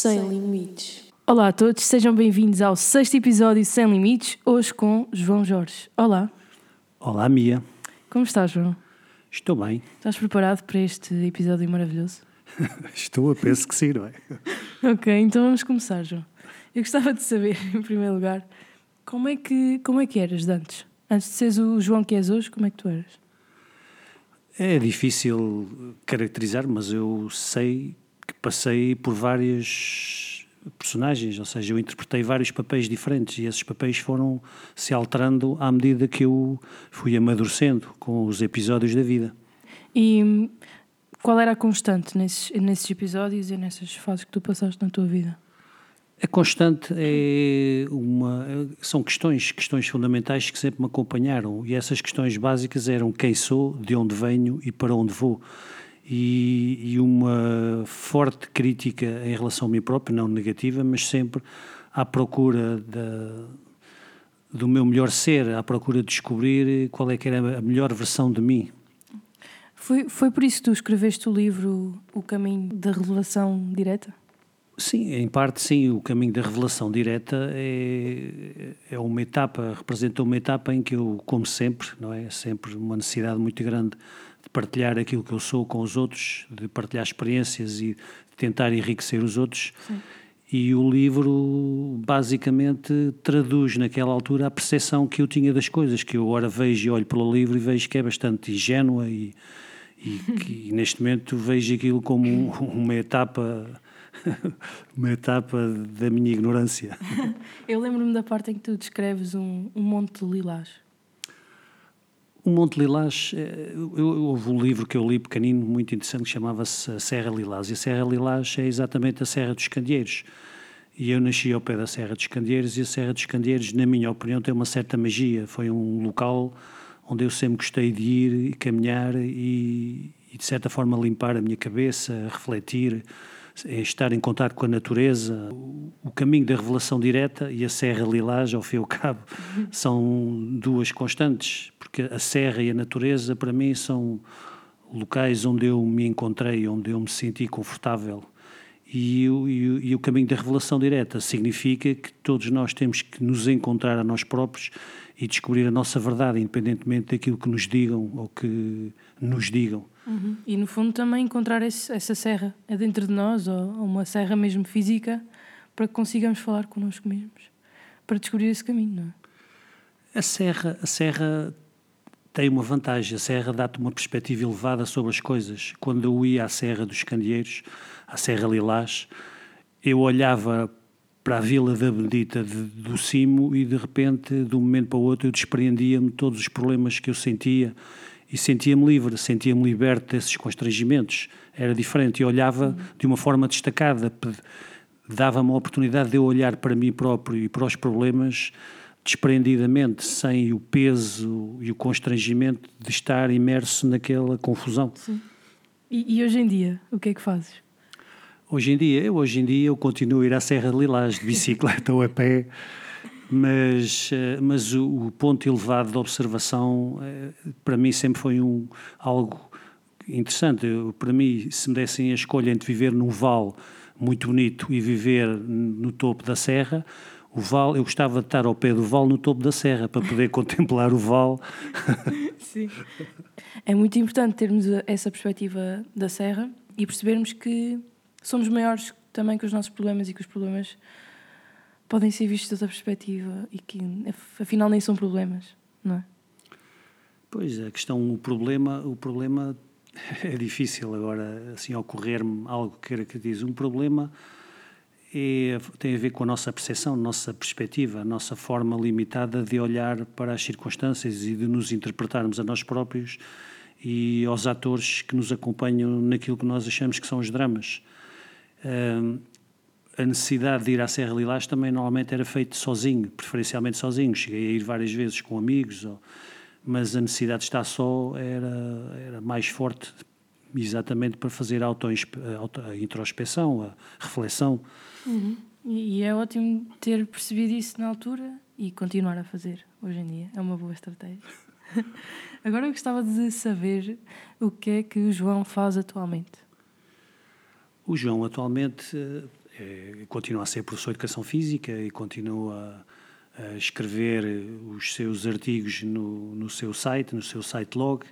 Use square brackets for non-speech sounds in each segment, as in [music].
Sem limites. Olá a todos, sejam bem-vindos ao sexto episódio Sem Limites, hoje com João Jorge. Olá, Olá, Mia. como estás, João? Estou bem. Estás preparado para este episódio maravilhoso? [laughs] Estou a penso que sim, não é? [laughs] Ok, então vamos começar, João. Eu gostava de saber, [laughs] em primeiro lugar, como é que, como é que eras de antes? Antes de seres o João que és hoje, como é que tu eras? É difícil caracterizar, mas eu sei passei por várias personagens, ou seja, eu interpretei vários papéis diferentes e esses papéis foram se alterando à medida que eu fui amadurecendo com os episódios da vida. E hum, qual era a constante nesses, nesses episódios e nessas fases que tu passaste na tua vida? A constante é uma são questões, questões fundamentais que sempre me acompanharam e essas questões básicas eram quem sou, de onde venho e para onde vou. E, e uma forte crítica em relação a mim próprio, não negativa, mas sempre à procura da, do meu melhor ser, à procura de descobrir qual é que era a melhor versão de mim. Foi, foi por isso que tu escreveste o livro O Caminho da Revelação Direta? Sim, em parte sim, o caminho da revelação direta é, é uma etapa, representa uma etapa em que eu, como sempre, não é? Sempre uma necessidade muito grande de partilhar aquilo que eu sou com os outros, de partilhar experiências e de tentar enriquecer os outros. Sim. E o livro basicamente traduz naquela altura a percepção que eu tinha das coisas, que eu agora vejo e olho pelo livro e vejo que é bastante ingênua e, e [laughs] que neste momento vejo aquilo como um- uma etapa [laughs] uma etapa da minha ignorância. [laughs] Eu lembro-me da parte em que tu descreves um, um monte de lilás. O Monte Lilás, eh, eu, houve um livro que eu li pequenino, muito interessante, que chamava-se Serra Lilás. E a Serra Lilás é exatamente a Serra dos Candeeiros. E eu nasci ao pé da Serra dos Candeeiros e a Serra dos Candeeiros, na minha opinião, tem uma certa magia. Foi um local onde eu sempre gostei de ir e caminhar e, e de certa forma, limpar a minha cabeça, refletir, estar em contato com a natureza. O, caminho da revelação direta e a Serra Lilás, ao fim e ao cabo, são duas constantes, porque a Serra e a natureza, para mim, são locais onde eu me encontrei, onde eu me senti confortável. E, o- e o- e o caminho da revelação direta significa que todos nós temos que nos encontrar a nós próprios e descobrir a nossa verdade, independentemente daquilo que nos digam ou que nos digam. E no fundo também encontrar esse- essa serra é dentro de nós, ou, ou uma serra mesmo física, para que consigamos falar connosco mesmos, para descobrir esse caminho, não é? A serra, a serra tem uma vantagem. A serra dá-te uma perspectiva elevada sobre as coisas. Quando eu ia à Serra dos Candeeiros, à Serra Lilás, eu olhava para a Vila da Bendita de- do Cimo e de repente, de um momento para o outro, eu despreendia-me de todos os problemas que eu sentia e sentia-me livre, sentia-me liberto desses constrangimentos. Era diferente e olhava de uma forma destacada, dava-me a oportunidade de eu olhar para mim próprio e para os problemas desprendidamente, sem o peso e o constrangimento de estar imerso naquela confusão. E, e hoje em dia, o que é que fazes? Hoje em dia, eu hoje em dia eu continuo a ir à Serra de Lilás de bicicleta ou a pé, mas, eh, mas o, o ponto elevado de observação eh, para mim sempre foi um, algo interessante. Eu, para mim, se me dessem a escolha entre viver num vale muito bonito e viver no topo da serra, o vale, eu gostava de estar ao pé do vale no topo da serra para poder [laughs] contemplar o vale. Sim. É muito importante termos essa perspectiva da serra e percebermos que somos maiores também que os nossos problemas e que os problemas podem ser vistos de outra perspectiva e que af- afinal nem são problemas, não é? Pois, a questão, o problema, o problema [laughs] é difícil agora, assim, ocorrer-me algo que caracteriza. Um problema é, tem a ver com a nossa percepção, nossa perspectiva, a nossa forma limitada de olhar para as circunstâncias e de nos interpretarmos a nós próprios e aos atores que nos acompanham naquilo que nós achamos que são os dramas. A necessidade de ir à Serra Lilás também normalmente era feito sozinho, preferencialmente sozinho. Cheguei a ir várias vezes com amigos, ou- mas a necessidade de estar só era, era mais forte, exatamente para fazer a auto, a introspeção, a reflexão. E, e é ótimo ter percebido isso na altura e continuar a fazer hoje em dia. É uma boa estratégia. [laughs] Agora eu gostava de saber o que é que o João faz atualmente. O João atualmente eh, continua a ser professor de Educação Física e continua a, escrever os seus artigos no, no seu site, no seu site log,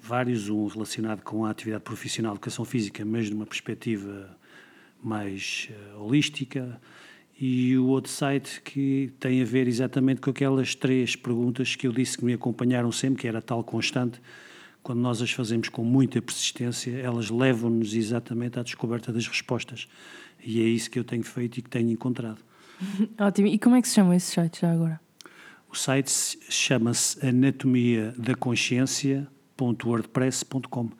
vários, um relacionado com a atividade profissional de Educação Física, mas numa perspectiva mais uh, holística, e o outro site que tem a ver exatamente com aquelas três perguntas que eu disse que me acompanharam sempre, que era tal constante, quando nós as fazemos com muita persistência, elas levam-nos exatamente à descoberta das respostas. E é isso que eu tenho feito e que tenho encontrado. [laughs] Ótimo. E como é que se chama esse site já agora? O site chama-se anatomia da consciência.wordpress.com.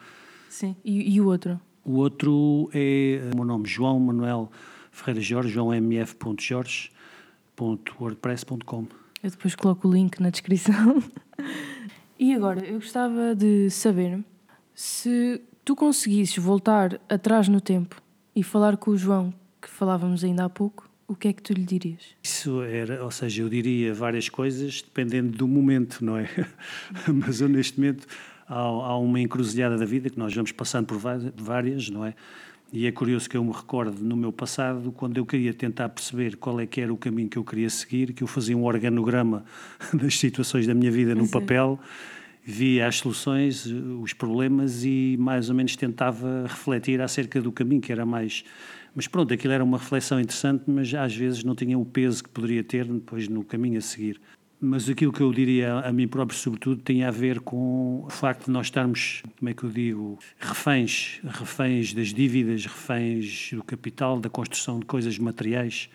Sim. E, e, o outro? O outro é o meu nome, João Manuel Ferreira Jorge, joãomf.jorge.wordpress.com. Eu depois coloco o link na descrição. [laughs] E agora, eu gostava de saber se tu conseguisses voltar atrás no tempo e falar com o João, que falávamos ainda há pouco, o que é que tu lhe dirias? Isso era, ou seja, eu diria várias coisas dependendo do momento, não é? [laughs] Mas eu neste momento há, há uma encruzilhada da vida que nós vamos passando por várias, não é? E é curioso que eu me recorde no meu passado, quando eu queria tentar perceber qual é que era o caminho que eu queria seguir, que eu fazia um organograma [laughs] das situações da minha vida num papel, via as soluções, os problemas e mais ou menos tentava refletir acerca do caminho que era mais. Mas pronto, aquilo era uma reflexão interessante, mas às vezes não tinha o peso que poderia ter depois no caminho a seguir. Mas aquilo que eu diria a mim próprio, sobretudo, tem a ver com o facto de nós estarmos, como é que eu digo, reféns, reféns das dívidas, reféns do capital, da construção de coisas materiais.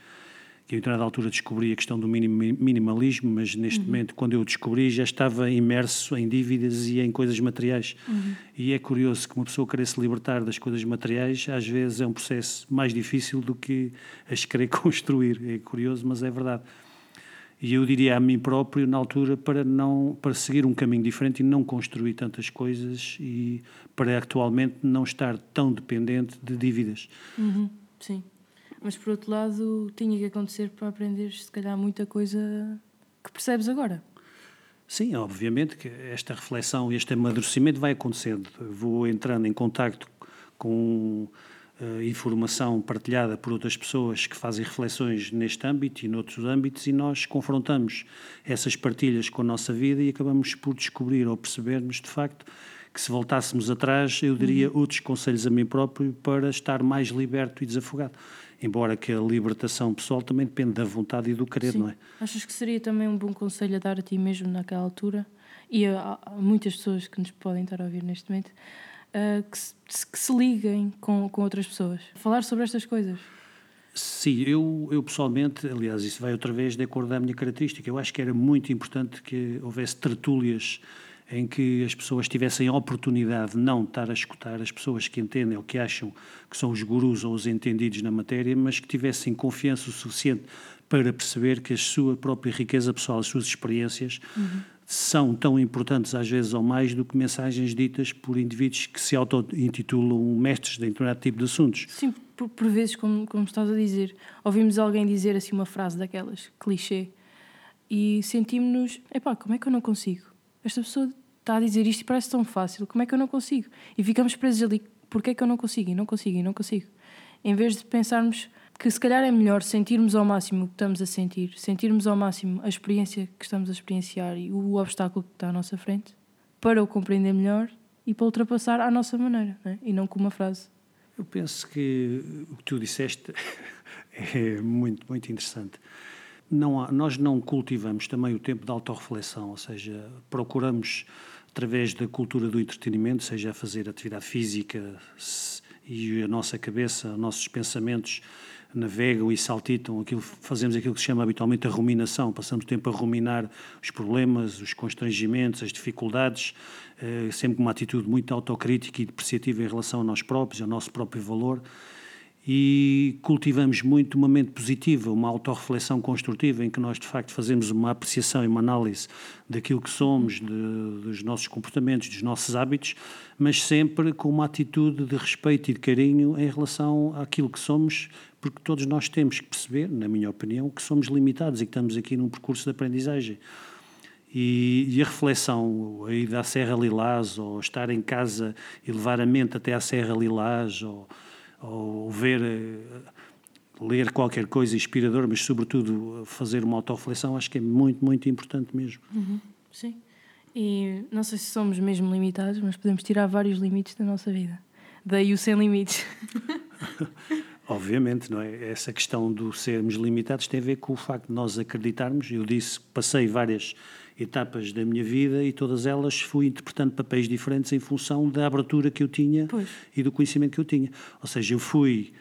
Eu, em determinada altura, descobri a questão do minimalismo, mas neste uhum. momento, quando eu descobri, já estava imerso em dívidas e em coisas materiais. Uhum. E é curioso que uma pessoa querer se libertar das coisas materiais, às vezes é um processo mais difícil do que as querer [laughs] construir. É curioso, mas é verdade. E eu diria a mim próprio, na altura, para, não, para seguir um caminho diferente e não construir tantas coisas e para atualmente não estar tão dependente de dívidas. Uhum, sim. Mas, por outro lado, tinha que acontecer para aprender, se calhar, muita coisa que percebes agora. Sim, obviamente que esta reflexão, este amadurecimento vai acontecendo. Vou entrando em contacto com uh, informação partilhada por outras pessoas que fazem reflexões neste âmbito e noutros âmbitos e nós confrontamos essas partilhas com a nossa vida e acabamos por descobrir ou percebermos de facto que se voltássemos atrás eu daria uhum. outros conselhos a mim próprio para estar mais liberto e desafogado. Embora que a libertação pessoal também depende da vontade e do querer, Sim. não é? Achas que seria também um bom conselho a dar a ti mesmo naquela altura? E a, a muitas pessoas que nos podem estar a ouvir neste momento, uh, que, se, que, se, liguem com, com outras pessoas. Falar sobre estas coisas. Sim, eu, eu pessoalmente, aliás, isso vai outra vez de acordo a minha característica. Eu acho que era muito importante que houvesse tertúlias em que as pessoas tivessem a oportunidade de não estar a escutar as pessoas que entendem ou que acham que são os gurus ou os entendidos na matéria, mas que tivessem confiança o suficiente para perceber que a sua própria riqueza pessoal, as suas experiências, uhum são tão importantes, às vezes ou mais, do que mensagens ditas por indivíduos que se auto-intitulam mestres de determinado tipo de assuntos. Sim, por, por, vezes, como, como estás a dizer, ouvimos alguém dizer assim uma frase daquelas, clichê, e sentimos-nos, epá, como é que eu não consigo? Esta pessoa está a dizer isto e parece tão fácil, como é que eu não consigo? E ficamos presos ali, porquê é que eu não consigo? E não consigo, e não consigo. Em vez de pensarmos que se calhar é melhor sentirmos ao máximo o que estamos a sentir, sentirmos ao máximo a experiência que estamos a experienciar e o obstáculo que está à nossa frente, para o compreender melhor e para ultrapassar à nossa maneira, é? e não com uma frase. Eu penso que o que tu disseste [laughs] é muito, muito interessante. Não há, nós não cultivamos também o tempo de autorreflexão, ou seja, procuramos, através da cultura do entretenimento, seja a fazer atividade física e a nossa cabeça, os nossos pensamentos navegam e saltitam, aquilo, fazemos aquilo que se chama habitualmente a ruminação, passamos o tempo a ruminar os problemas, os constrangimentos, as dificuldades, eh, sempre com uma atitude muito autocrítica e depreciativa em relação a nós próprios, ao nosso próprio valor, e cultivamos muito uma mente positiva, uma autorreflexão construtiva, em que nós de facto fazemos uma apreciação e uma análise daquilo que somos, de, dos nossos comportamentos, dos nossos hábitos, mas sempre com uma atitude de respeito e de carinho em relação àquilo que somos, porque todos nós temos que perceber, na minha opinião, que somos limitados e que estamos aqui num percurso de aprendizagem. E, e, a reflexão, a ida à Serra Lilás, ou estar em casa e levar a mente até à Serra Lilás, ou, ou ver eh, ler qualquer coisa inspiradora, mas sobretudo fazer uma autorreflexão, acho que é muito, muito importante mesmo. Uhum. Sim. E não sei se somos mesmo limitados, mas podemos tirar vários limites da nossa vida. Daí o sem limites. [laughs] Obviamente, não é? Essa questão do sermos limitados tem a ver com o facto de nós acreditarmos. Eu disse passei várias etapas da minha vida e todas elas fui interpretando papéis diferentes em função da abertura que eu tinha Pois. e do conhecimento que eu tinha. Ou seja, eu fui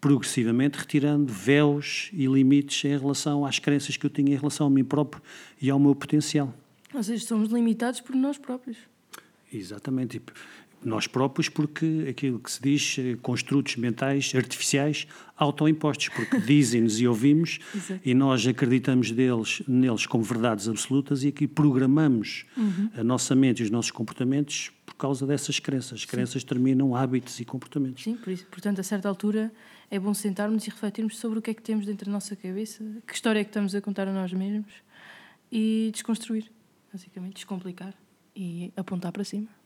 progressivamente retirando véus e limites em relação às crenças que eu tinha em relação a mim próprio e ao meu potencial. Ou seja, somos limitados por nós próprios. Exatamente. Nós próprios, porque aquilo que se diz, eh, construtos mentais artificiais autoimpostos, porque [laughs] dizem-nos e ouvimos e nós acreditamos deles, neles como verdades absolutas e aqui programamos a nossa mente e os nossos comportamentos por causa dessas crenças. As crenças terminam hábitos e comportamentos. Sim, por isso. Portanto, a certa altura é bom sentarmos e refletirmos sobre o que é que temos dentro da nossa cabeça, que história é que estamos a contar a nós mesmos e desconstruir, basicamente, descomplicar e apontar para cima.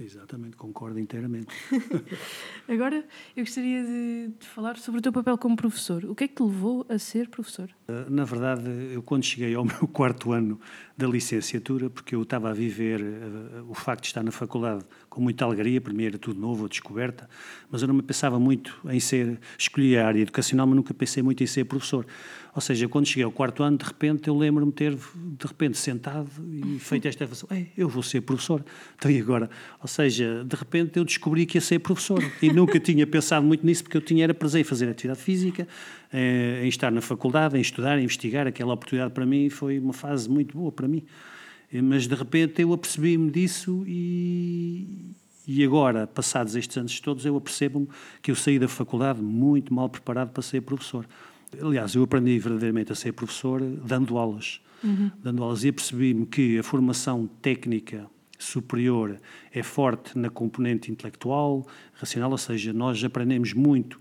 Exatamente, concordo inteiramente. [laughs] Agora, eu gostaria de, de falar sobre o teu papel como professor. O que é que te levou a ser professor? Uh, Na verdade, eu quando cheguei ao [laughs] meu quarto ano da licenciatura, porque eu estava a viver uh, o facto de estar na faculdade com muita alegria, mim era tudo novo, a descoberta, mas eu não me pensava muito em ser, escolhi a área educacional, mas nunca pensei muito em ser professor. Ou seja, quando cheguei ao quarto ano, de repente, eu lembro-me ter, de repente, sentado e feito esta reflexão, "Ei, eu vou ser professor. [laughs] Então, e agora? Ou seja, de repente eu descobri que ia ser professor e nunca tinha pensado muito nisso, porque eu tinha era prazer em fazer atividade física, eh, em estar na faculdade, em estudar, em investigar. Aquela oportunidade para mim foi uma fase muito boa para mim. Eh, Mas de repente eu apercebi-me disso e, e agora, passados estes anos todos, eu apercebo-me que eu saí da faculdade muito mal preparado para ser professor. Aliás, eu aprendi verdadeiramente a ser professor dando aulas. Dando aulas e apercebi-me que a formação técnica superior é forte na componente intelectual, racional, ou seja, nós aprendemos muito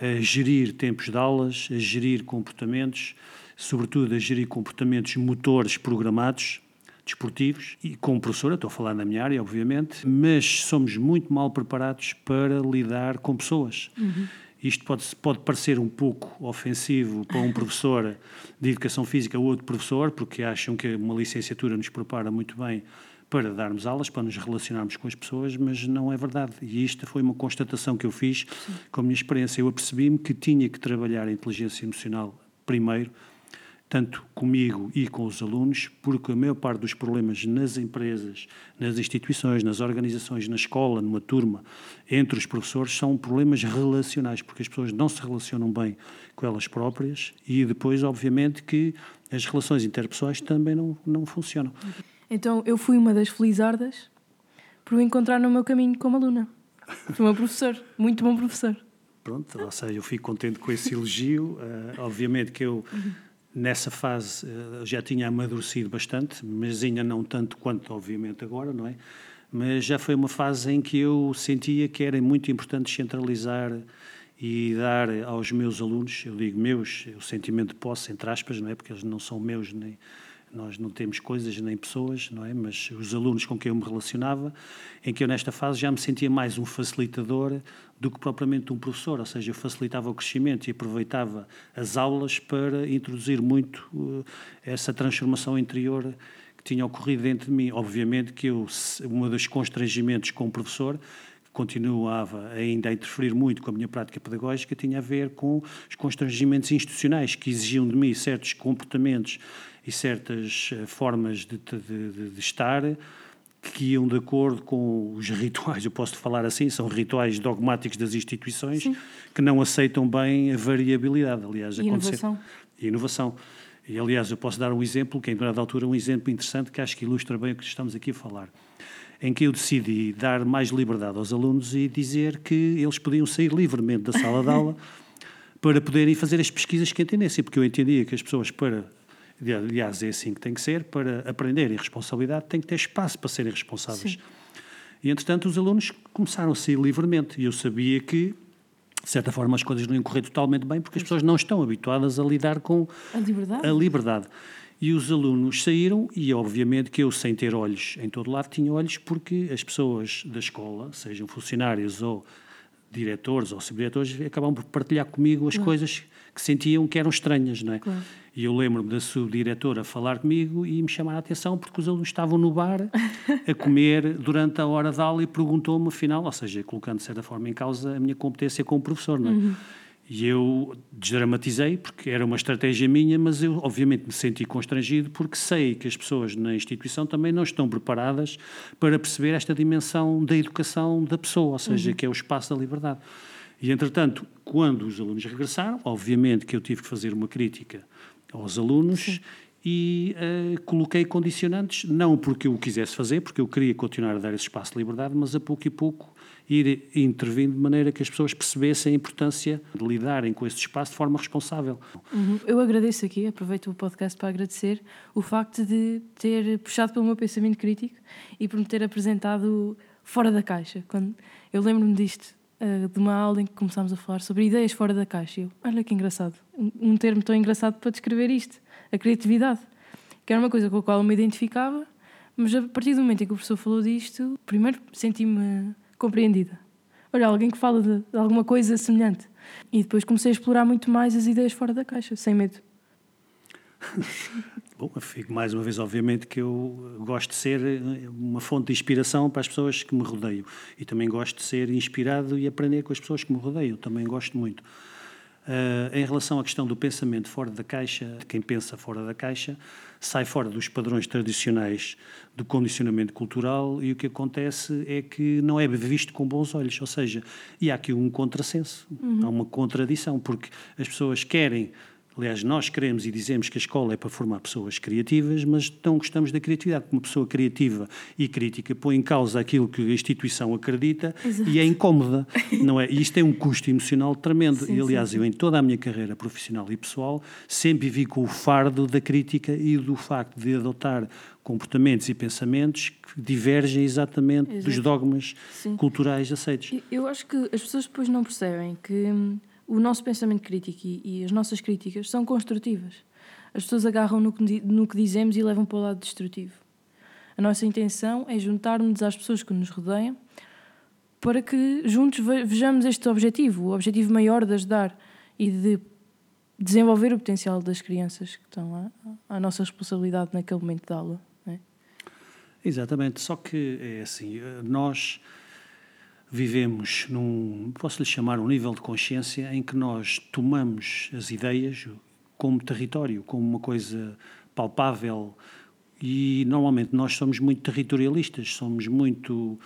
a gerir tempos de aulas, a gerir comportamentos, sobretudo a gerir comportamentos motores programados, desportivos, e como professor, eu estou a falar na minha área, obviamente, mas somos muito mal preparados para lidar com pessoas. Isto pode, pode parecer um pouco ofensivo para um professor de educação física ou outro professor, porque acham que uma licenciatura nos prepara muito bem para darmos aulas, para nos relacionarmos com as pessoas, mas não é verdade. E isto foi uma constatação que eu fiz com a minha experiência. Eu apercebi-me que tinha que trabalhar a inteligência emocional primeiro, tanto comigo e com os alunos, porque a maior parte dos problemas nas empresas, nas instituições, nas organizações, na escola, numa turma, entre os professores, são problemas relacionais, porque as pessoas não se relacionam bem com elas próprias e depois, obviamente, que as relações interpessoais também não, não funcionam. Então, eu fui uma das felizardas por o encontrar no meu caminho como aluna. Fui uma professor, muito bom professor. Pronto, ou seja, eu fico contente com esse elogio. Uh, obviamente que eu, nessa fase, uh, já tinha amadurecido bastante, mas ainda não tanto quanto, obviamente, agora, não é? Mas já foi uma fase em que eu sentia que era muito importante centralizar e dar aos meus alunos, eu digo meus, o sentimento de posse, entre aspas, não é? Porque eles não são meus, nem nós não temos coisas nem pessoas, não é? Mas os alunos com quem eu me relacionava, em que eu nesta fase já me sentia mais um facilitador do que propriamente um professor, ou seja, eu facilitava o crescimento e aproveitava as aulas para introduzir muito uh, essa transformação interior que tinha ocorrido dentro de mim. Obviamente que eu, um dos constrangimentos com o professor continuava ainda a interferir muito com a minha prática pedagógica, tinha a ver com os constrangimentos institucionais que exigiam de mim certos comportamentos e certas formas de, de, de, estar que iam de acordo com os rituais, eu posso falar assim, são rituais dogmáticos das instituições Sim. que não aceitam bem a variabilidade, aliás, E inovação. E inovação. E, aliás, eu posso dar um exemplo, que em determinada altura um exemplo interessante que acho que ilustra bem o que estamos aqui a falar em que eu decidi dar mais liberdade aos alunos e dizer que eles podiam sair livremente da sala de [laughs] aula para poderem fazer as pesquisas que entendessem, porque eu entendia que as pessoas para aliás é assim que tem que ser, para aprenderem responsabilidade tem que ter espaço para serem responsáveis. Sim. E entretanto os alunos começaram a sair livremente e eu sabia que de certa forma as coisas não iam correr totalmente bem porque as pessoas não estão habituadas a lidar com A liberdade? a liberdade. E os alunos saíram, e obviamente que eu, sem ter olhos em todo lado, tinha olhos porque as pessoas da escola, sejam funcionários ou diretores ou subdiretores, acabam por partilhar comigo as coisas que sentiam que eram estranhas, não é? Claro. E eu lembro-me da subdiretora falar comigo e me chamar a atenção porque os alunos estavam no bar a comer durante a hora de aula e perguntou-me, afinal, ou seja, colocando de certa forma em causa a minha competência como professor, não é? Uhum. E eu desdramatizei, porque era uma estratégia minha, mas eu obviamente me senti constrangido porque sei que as pessoas na instituição também não estão preparadas para perceber esta dimensão da educação da pessoa, ou seja, Uhum. que é o espaço da liberdade. E, entretanto, quando os alunos regressaram, obviamente que eu tive que fazer uma crítica aos alunos e eh, coloquei condicionantes, não porque eu o quisesse fazer, porque eu queria continuar a dar esse espaço de liberdade, mas a pouco e pouco ir intervindo de maneira que as pessoas percebessem a importância de lidarem com esse espaço de forma responsável. Uhum. Eu agradeço aqui, aproveito o podcast para agradecer o facto de ter puxado pelo meu pensamento crítico e por me ter apresentado fora da caixa. Quando eu lembro-me disto, eh, de uma aula em que começámos a falar sobre ideias fora da caixa. Eu, olha que engraçado, um, um termo tão engraçado para descrever isto, a criatividade, que era uma coisa com a qual eu me identificava, mas a partir do momento em que o professor falou disto, primeiro senti-me compreendida. Olha, alguém que fala de, de alguma coisa semelhante. E depois comecei a explorar muito mais as ideias fora da caixa, sem medo. [laughs] Bom, fico mais uma vez, obviamente, que eu gosto de ser eh, uma fonte de inspiração para as pessoas que me rodeiam. E também gosto de ser inspirado e aprender com as pessoas que me rodeiam. Também gosto muito. Uh, em relação à questão do pensamento fora da caixa, quem pensa fora da caixa sai fora dos padrões tradicionais do condicionamento cultural e o que acontece é que não é visto com bons olhos. Ou seja, e há aqui um contrassenso, há uma contradição, porque as pessoas querem Aliás, nós queremos e dizemos que a escola é para formar pessoas criativas, mas não gostamos da criatividade. Uma pessoa criativa e crítica põe em causa aquilo que a instituição acredita Exato. e é incómoda, não é? E isto tem um custo emocional tremendo. Sim, e, aliás, sim, eu em toda a minha carreira profissional e pessoal sempre vivi com o fardo da crítica e do facto de adotar comportamentos e pensamentos que divergem exatamente dos Exato. dogmas Sim. culturais aceitos. Eu acho que as pessoas depois não percebem que hum, o nosso pensamento crítico e, e as nossas críticas são construtivas. As pessoas agarram no que, no que dizemos e levam para o lado destrutivo. A nossa intenção é juntar-nos às pessoas que nos rodeiam para que juntos ve- vejamos este objetivo, o objetivo maior de ajudar e de desenvolver o potencial das crianças que estão à, à nossa responsabilidade naquele momento da aula. é? Exatamente, só que é assim, eh, nós vivemos num, posso lhe chamar, um nível de consciência em que nós tomamos as ideias como território, como uma coisa palpável e normalmente nós somos muito territorialistas, somos muito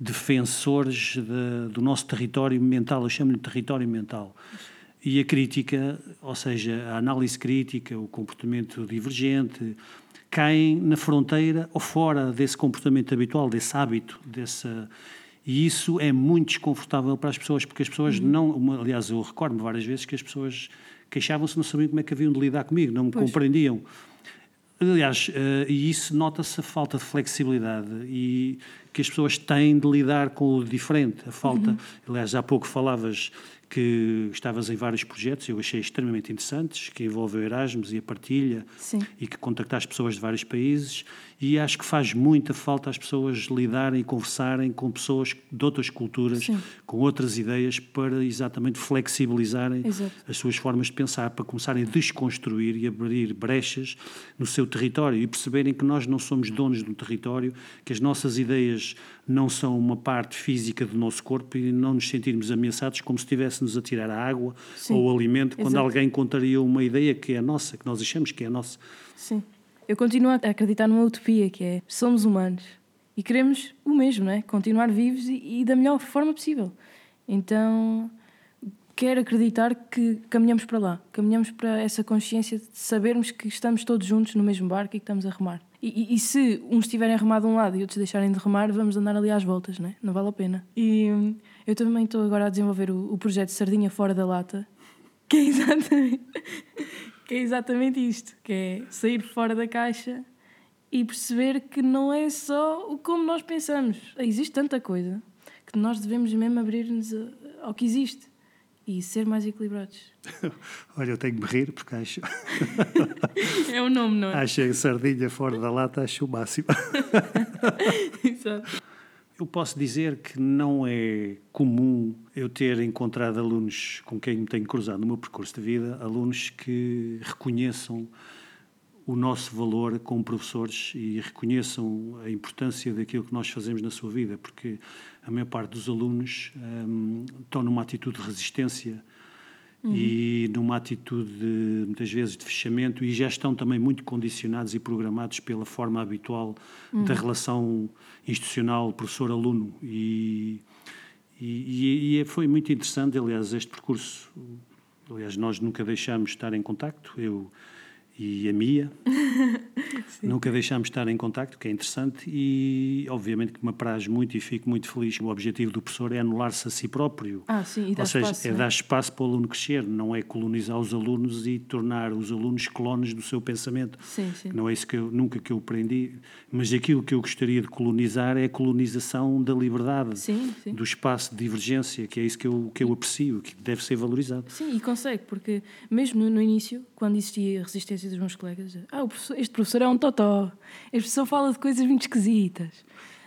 defensores de- do nosso território mental, eu chamo-lhe território mental. E a crítica, ou seja, a análise crítica, o comportamento divergente, caem na fronteira ou fora desse comportamento habitual, desse hábito, dessa e isso é muito desconfortável para as pessoas, porque as pessoas não. uma- aliás, eu recordo-me várias vezes que as pessoas queixavam-se, não sabiam como é que haviam de lidar comigo, não me Pois. compreendiam. Aliás, eh, e isso nota-se a falta de flexibilidade e que as pessoas têm de lidar com o diferente, a falta. Aliás, há pouco falavas que estavas em vários projetos, eu achei extremamente interessantes, que envolvem o Erasmus e a partilha Sim. e que contactaste pessoas de vários países e acho que faz muita falta às pessoas lidarem e conversarem com pessoas de outras culturas, Sim. com outras ideias para exatamente flexibilizarem Exato. as suas formas de pensar, para começarem a desconstruir e abrir brechas no seu território e perceberem que nós não somos donos do território, que as nossas ideias não são uma parte física do nosso corpo e não nos sentirmos ameaçados como se estivéssemos a tirar a água Sim. ou o alimento quando Exato. alguém contaria uma ideia que é nossa, que nós achamos que é nossa. Sim. Eu continuo a acreditar numa utopia que é somos humanos e queremos o mesmo, não é? Continuar vivos e, e da melhor forma possível. Então quero acreditar que caminhamos para lá, caminhamos para essa consciência de sabermos que estamos todos juntos no mesmo barco e que estamos a remar. E, e- e se uns estiverem a remar de um lado e outros deixarem de remar, vamos andar ali às voltas, não é? Não vale a pena. E hum, eu também estou agora a desenvolver o, o projeto Sardinha Fora da Lata, que é exatamente, que é exatamente isto, que é sair fora da caixa e perceber que não é só o como nós pensamos. Existe tanta coisa que nós devemos mesmo abrir-nos ao que existe e ser mais equilibrados. [laughs] Olha, eu tenho que me rir porque acho, [laughs] É o nome, não é? acho a sardinha fora da lata, acho o máximo. [laughs] Exato. Eu posso dizer que não é comum eu ter encontrado alunos com quem me tenho cruzado no meu percurso de vida, alunos que reconheçam o nosso valor como professores e reconheçam a importância daquilo que nós fazemos na sua vida, porque a maior parte dos alunos um, estão numa atitude de resistência uhum. e numa atitude, de, muitas vezes, de fechamento e já estão também muito condicionados e programados pela forma habitual uhum. da relação institucional professor-aluno. E, e, e, foi muito interessante, aliás, este percurso. Aliás, nós nunca deixámos de estar em contacto. Eu e a Mia. [laughs] Nunca deixámos de estar em contacto, que é interessante, e obviamente que me apraz muito e fico muito feliz. O objetivo do professor é anular-se a si próprio. Ah, sim, e Ou seja, espaço, é dar espaço para o aluno crescer, não é colonizar os alunos e tornar os alunos clones do seu pensamento. Sim, sim. Não é isso que eu, nunca que eu aprendi, mas aquilo que eu gostaria de colonizar é a colonização da liberdade, sim, sim. do espaço de divergência, que é isso que eu, que eu aprecio, que deve ser valorizado. Sim, e consegue, porque mesmo no início, quando existia resistência dos meus colegas. Ah, professor, este professor é um totó. Este professor fala de coisas muito esquisitas.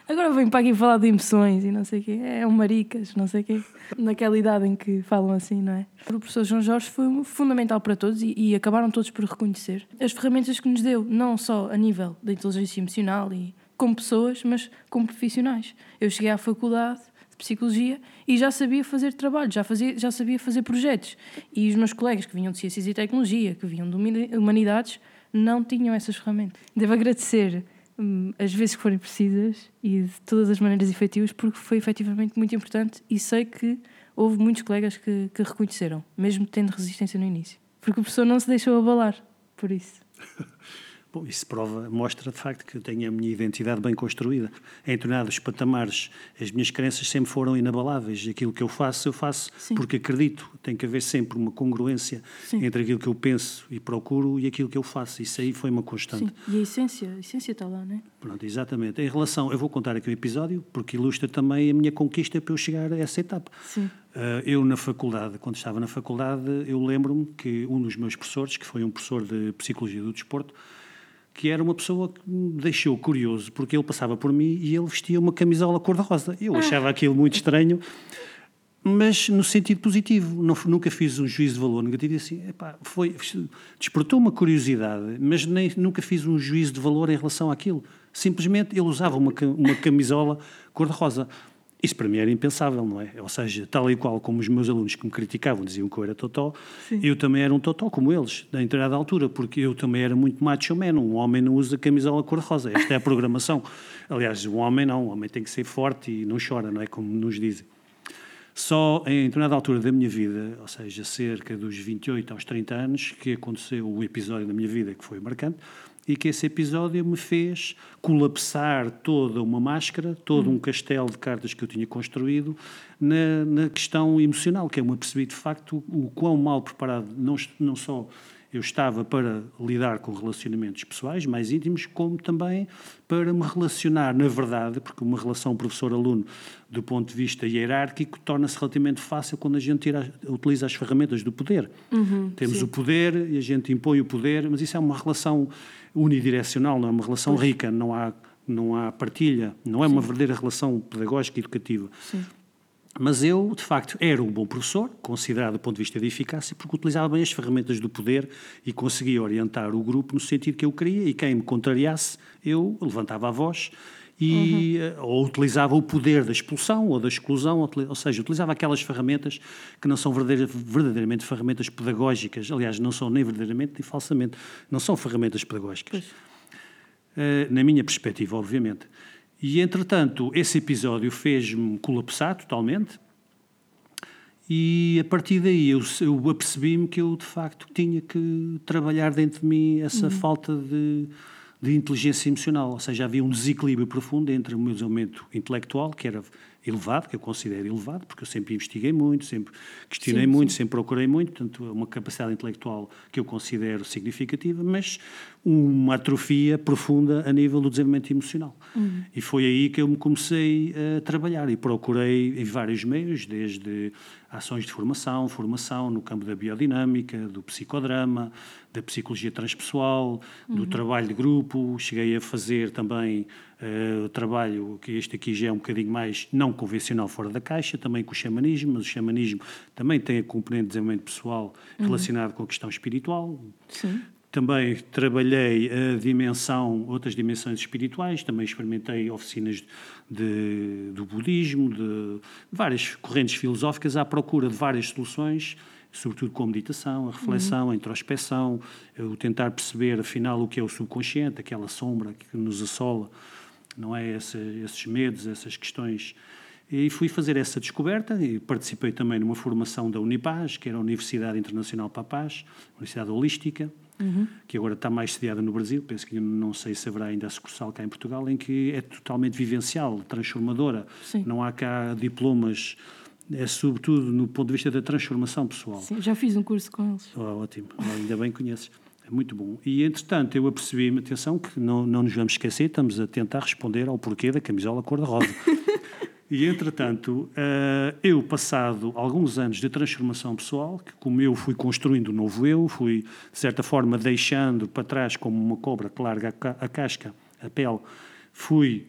Agora vem para aqui falar de emoções e não sei o quê. É um maricas, não sei o quê. [laughs] Naquela idade em que falam assim, não é? O professor João Jorge foi fundamental para todos e, e acabaram todos por reconhecer as ferramentas que nos deu, não só a nível da inteligência emocional e como pessoas, mas como profissionais. Eu cheguei à faculdade psicologia e já sabia fazer trabalho, já, fazia, já sabia fazer projetos. E os meus colegas que vinham de ciências e tecnologia, que vinham de humanidades, não tinham essas ferramentas. Devo agradecer hum, as vezes que forem precisas e de todas as maneiras efetivas, porque foi efetivamente muito importante e sei que houve muitos colegas que, que reconheceram, mesmo tendo resistência no início. Porque o professor não se deixou abalar por isso. [laughs] Isso prova, mostra de facto que eu tenho a minha identidade bem construída. Em determinados patamares, as minhas crenças sempre foram inabaláveis. Aquilo que eu faço, eu faço Sim. porque acredito. Tem que haver sempre uma congruência Sim. entre aquilo que eu penso e procuro e aquilo que eu faço. Isso aí foi uma constante. Sim. E a essência, a essência está lá, não é? Pronto, exatamente. Em relação, eu vou contar aqui um episódio porque ilustra também a minha conquista para eu chegar a essa etapa. Sim. Uh, eu, na faculdade, quando estava na faculdade, eu lembro-me que um dos meus professores, que foi um professor de Psicologia do Desporto, que era uma pessoa que me deixou curioso, porque ele passava por mim e ele vestia uma camisola cor-de-rosa. Eu ah. achava aquilo muito estranho, mas no sentido positivo. Não, nunca fiz um juízo de valor negativo e assim, epá, foi, despertou uma curiosidade, mas nem, nunca fiz um juízo de valor em relação àquilo. Simplesmente ele usava uma, uma camisola cor-de-rosa. Isso para mim era impensável, não é? Ou seja, tal e qual como os meus alunos que me criticavam diziam que eu era totó, Sim. eu também era um totó como eles, na entrada altura, porque eu também era muito macho man. Um homem não usa camisola cor-de-rosa. Esta é a programação. [laughs] Aliás, um homem não, um homem tem que ser forte e não chora, não é? Como nos dizem. Só em determinada altura da minha vida, ou seja, cerca dos 28 aos 30 anos, que aconteceu o episódio da minha vida que foi marcante, e que esse episódio me fez colapsar toda uma máscara, todo um castelo de cartas que eu tinha construído na, na questão emocional, que eu me apercebi de facto o quão mal preparado, não, não só eu estava para lidar com relacionamentos pessoais mais íntimos, como também para me relacionar, na verdade, porque uma relação professor-aluno, do ponto de vista hierárquico, torna-se relativamente fácil quando a gente tira, utiliza as ferramentas do poder. Uhum, Temos sim. o poder e a gente impõe o poder, mas isso é uma relação unidirecional, não é uma relação pois. rica, não há, não há partilha, não é sim. uma verdadeira relação pedagógica e educativa. Sim. Mas eu, de facto, era um bom professor, considerado do ponto de vista de eficácia, porque utilizava bem as ferramentas do poder e conseguia orientar o grupo no sentido que eu queria, e quem me contrariasse, eu levantava a voz e, uhum. ou utilizava o poder da expulsão ou da exclusão, ou seja, utilizava aquelas ferramentas que não são verdadeiramente ferramentas pedagógicas, aliás, não são nem verdadeiramente nem falsamente, não são ferramentas pedagógicas. Uh, na minha perspectiva, obviamente. E, entretanto, esse episódio fez-me colapsar totalmente. E a partir daí eu, eu apercebi-me que eu, de facto, tinha que trabalhar dentro de mim essa uhum. falta de, de inteligência emocional. Ou seja, havia um desequilíbrio profundo entre o meu desenvolvimento intelectual, que era elevado, que eu considero elevado, porque eu sempre investiguei muito, sempre questionei sim, muito, sim. sempre procurei muito, portanto, é uma capacidade intelectual que eu considero significativa, mas uma atrofia profunda a nível do desenvolvimento emocional. Uhum. E foi aí que eu me comecei a trabalhar e procurei em vários meios, desde ações de formação, formação no campo da biodinâmica, do psicodrama, da psicologia transpessoal, uhum. do trabalho de grupo, cheguei a fazer também Uh, trabalho que este aqui já é um bocadinho mais não convencional fora da caixa, também com o xamanismo, mas o xamanismo também tem a componente de desenvolvimento pessoal uhum. relacionado com a questão espiritual. Sim. Também trabalhei a dimensão, outras dimensões espirituais, também experimentei oficinas de, do budismo, de, de várias correntes filosóficas à procura de várias soluções sobretudo com a meditação, a reflexão, a introspeção, o tentar perceber afinal o que é o subconsciente, aquela sombra que nos assola, não é? Esse, esses medos, essas questões. E fui fazer essa descoberta e participei também numa formação da Unipaz, que era a Universidade Internacional para a Paz, Universidade Holística, uhum. que agora está mais sediada no Brasil, penso que não sei se haverá ainda a sucursal cá em Portugal, em que é totalmente vivencial, transformadora. Sim. Não há cá diplomas é sobretudo no ponto de vista da transformação pessoal. Sim, já fiz um curso com eles. Oh, ótimo, ainda bem conheces. É muito bom. E, entretanto, eu apercebi-me, atenção, que não, não nos vamos esquecer, estamos a tentar responder ao porquê da camisola cor-de-rosa. [laughs] e, entretanto, uh, eu, passado alguns anos de transformação pessoal, que como eu fui construindo um novo eu, fui, de certa forma, deixando para trás como uma cobra que larga a, a casca, a pele, fui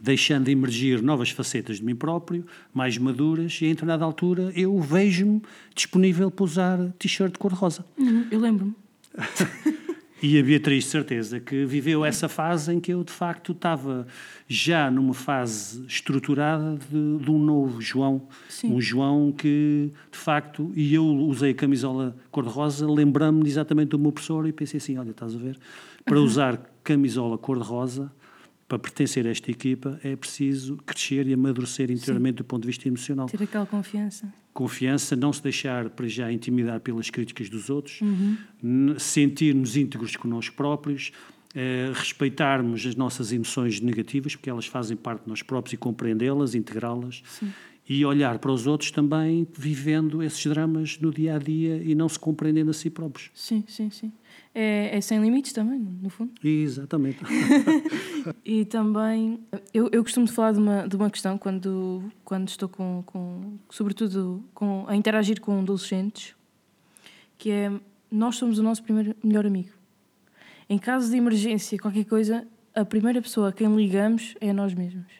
deixando emergir novas facetas de mim próprio, mais maduras, e a determinada altura eu vejo-me disponível para usar t-shirt cor-de-rosa. Uhum, eu lembro-me. [laughs] e a Beatriz, de certeza, que viveu essa fase em que eu, de facto, estava já numa fase estruturada de, de um novo João. Sim. Um João que, de facto, e eu usei a camisola cor-de-rosa, lembrando-me exatamente do meu professor e pensei assim: olha, estás a ver? Para uhum. usar camisola cor-de-rosa para pertencer a esta equipa é preciso crescer e amadurecer interiormente Sim. do ponto de vista emocional. Ter aquela confiança. Confiança, não se deixar para já intimidar pelas críticas dos outros, uhum. sentir-nos íntegros connosco próprios, eh, respeitarmos as nossas emoções negativas, porque elas fazem parte de nós próprios e compreendê-las, integrá-las. E olhar para os outros também vivendo esses dramas no dia a dia e não se compreendendo a si próprios. Sim, sim, sim é, é sem limites também, no fundo. Exatamente. [laughs] e também, eu, eu costumo falar de uma, de uma questão quando, quando estou com, com, sobretudo, com, a interagir com adolescentes, que é, nós somos o nosso primeiro melhor amigo. Em caso de emergência, qualquer coisa, a primeira pessoa a quem ligamos é a nós mesmos.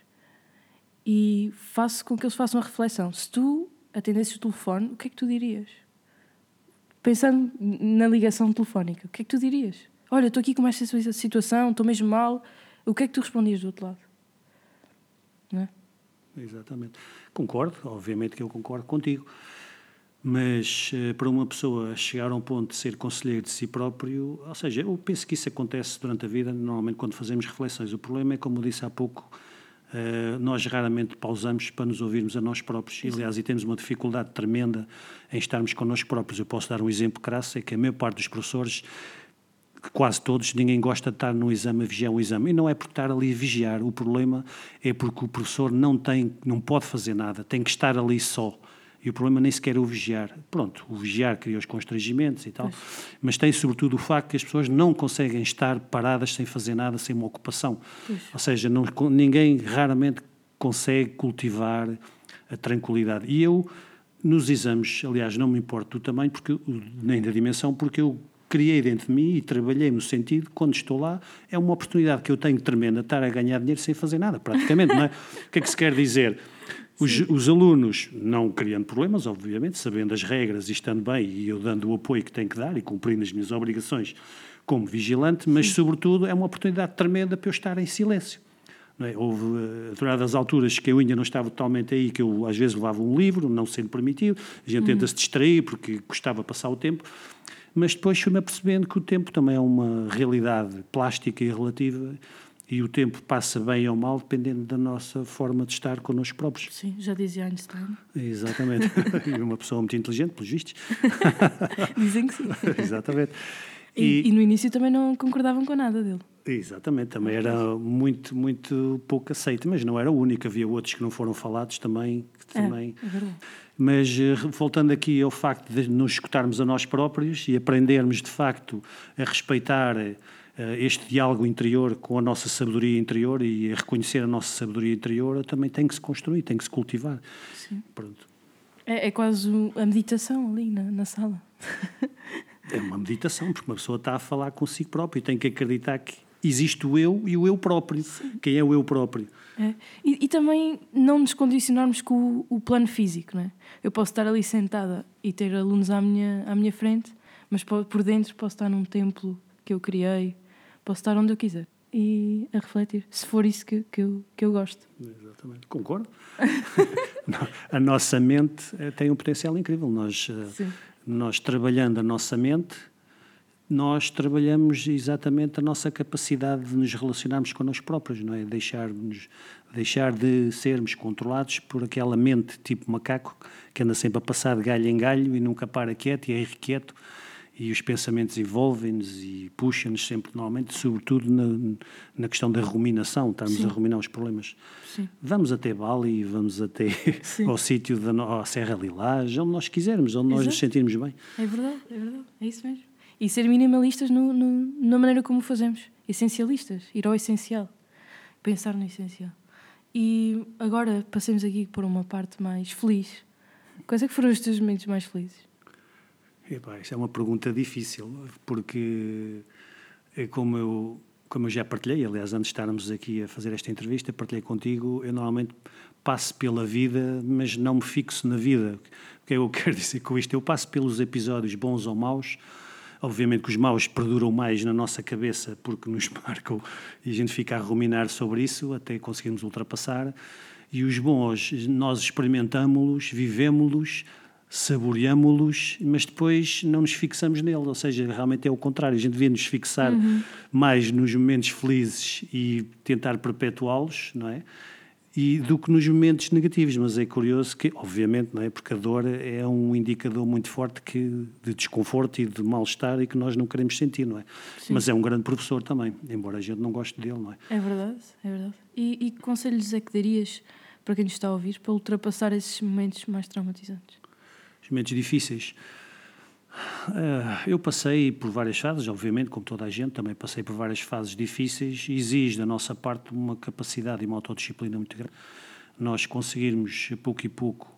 E faço com que eles façam a reflexão. Se tu atendesses o telefone, o que é que tu dirias? pensando na ligação telefónica, o que é que tu dirias? Olha, estou aqui com esta situação, estou mesmo mal. O que é que tu respondias do outro lado? Não é? Exatamente. Concordo, obviamente que eu concordo contigo. Mas uh, para uma pessoa chegar a um ponto de ser conselheiro de si próprio, ou seja, eu penso que isso acontece durante a vida, normalmente quando fazemos reflexões. O problema é, como disse há pouco, Uh, nós raramente pausamos para nos ouvirmos a nós próprios. E, aliás, e temos uma dificuldade tremenda em estarmos connosco próprios. Eu posso dar um exemplo crasso, é que a maior parte dos professores, quase todos, ninguém gosta de estar no exame a vigiar o exame. E não é por estar ali a vigiar, o problema é porque o professor não tem, não pode fazer nada, tem que estar ali só. E o problema nem sequer é o vigiar. Pronto, o vigiar cria os constrangimentos e tal, mas tem sobretudo o facto que as pessoas não conseguem estar paradas sem fazer nada, sem uma ocupação. Ou seja, não, ninguém raramente consegue cultivar a tranquilidade. E eu, nos exames, aliás, não me importo do tamanho, porque, nem da dimensão, porque eu criei dentro de mim e trabalhei no sentido, quando estou lá, é uma oportunidade que eu tenho tremenda estar a ganhar dinheiro sem fazer nada, praticamente, não é? O que é que se quer dizer? Os, os, alunos, não criando problemas, obviamente, sabendo as regras e estando bem, e eu dando o apoio que tenho que dar e cumprindo as minhas obrigações como vigilante, mas, Sim. sobretudo, é uma oportunidade tremenda para eu estar em silêncio. É? Houve uh, determinadas alturas que eu ainda não estava totalmente aí, que eu às vezes levava um livro, não sendo permitido, a gente uhum. tenta se distrair porque gostava de passar o tempo, mas depois fui-me apercebendo que o tempo também é uma realidade plástica e relativa e o tempo passa bem ou mal dependendo da nossa forma de estar connosco próprios. Sim, já dizia Einstein. Exatamente. [laughs] e uma pessoa muito inteligente, pelos vistos. [laughs] Dizem que sim. [laughs] Exatamente. E, e, e, no início também não concordavam com nada dele. Exatamente, também era muito, muito pouco aceito, mas não era o único, havia outros que não foram falados também. Que é, também... É, é verdade. Mas eh, voltando aqui ao facto de nos escutarmos a nós próprios e aprendermos de facto a respeitar eh, este diálogo interior com a nossa sabedoria interior e a reconhecer a nossa sabedoria interior também tem que se construir, tem que se cultivar. Sim. Pronto. É, é quase a meditação ali na, na sala. [laughs] É uma meditação, porque uma pessoa está a falar consigo próprio e tem que acreditar que existe o eu e o eu próprio. Quem é o eu próprio? É. E, e, também não nos condicionarmos com o, o, plano físico, não é? Eu posso estar ali sentada e ter alunos à minha, à minha frente, mas por dentro posso estar num templo que eu criei, posso estar onde eu quiser e a refletir, se for isso que, que, eu, que eu gosto. Exatamente, concordo. [laughs] a nossa mente eh, tem um potencial incrível. Nós, eh, nós trabalhando a nossa mente, nós trabalhamos exatamente a nossa capacidade de nos relacionarmos connosco próprios, não é? Deixar, deixar de sermos controlados por aquela mente tipo macaco que anda sempre a passar de galho em galho e nunca para quieto e é irrequieto e os pensamentos envolvem-nos e puxam-nos sempre, normalmente, sobretudo na, na questão da ruminação, estamos Sim. a ruminar os problemas. Sim. Vamos até Bali, vamos até [laughs] Sim. ao sítio da Serra Lilás, onde nós quisermos, onde Exato. nós nos sentirmos bem. É verdade, é verdade, é isso mesmo. E ser minimalistas no, no, na maneira como fazemos, essencialistas, ir ao essencial, pensar no essencial. E agora passemos aqui por uma parte mais feliz. Quais é que foram os teus momentos mais felizes? Epá, isso é uma pergunta difícil, porque é como eu, como eu já partilhei, aliás, antes de estarmos aqui a fazer esta entrevista, partilhei contigo, eu normalmente passo pela vida, mas não me fixo na vida. O que é eu quero [laughs] dizer com isto? Eu passo pelos episódios bons ou maus, obviamente que os maus perduram mais na nossa cabeça porque nos [laughs] marcam e a gente fica a ruminar sobre isso até conseguirmos ultrapassar. E os bons, nós experimentamos-los, vivemos-los, saboreamos-los, mas depois não nos fixamos nele, ou seja, realmente é o contrário, a gente devia nos fixar uhum. mais nos momentos felizes e tentar perpetuá-los, não é? E do que nos momentos negativos, mas é curioso que, obviamente, não é? Porque a dor é um indicador muito forte que, de desconforto e de mal-estar e que nós não queremos sentir, não é? Sim. Mas é um grande professor também, embora a gente não goste dele, não é? É verdade, é verdade. E, e que conselhos é que darias para quem nos está a ouvir para ultrapassar esses momentos mais traumatizantes? os momentos difíceis. Uh, eu passei por várias fases, obviamente, como toda a gente, também passei por várias fases difíceis. Exige da nossa parte uma capacidade e uma autodisciplina muito grande. Nós conseguirmos, pouco e pouco,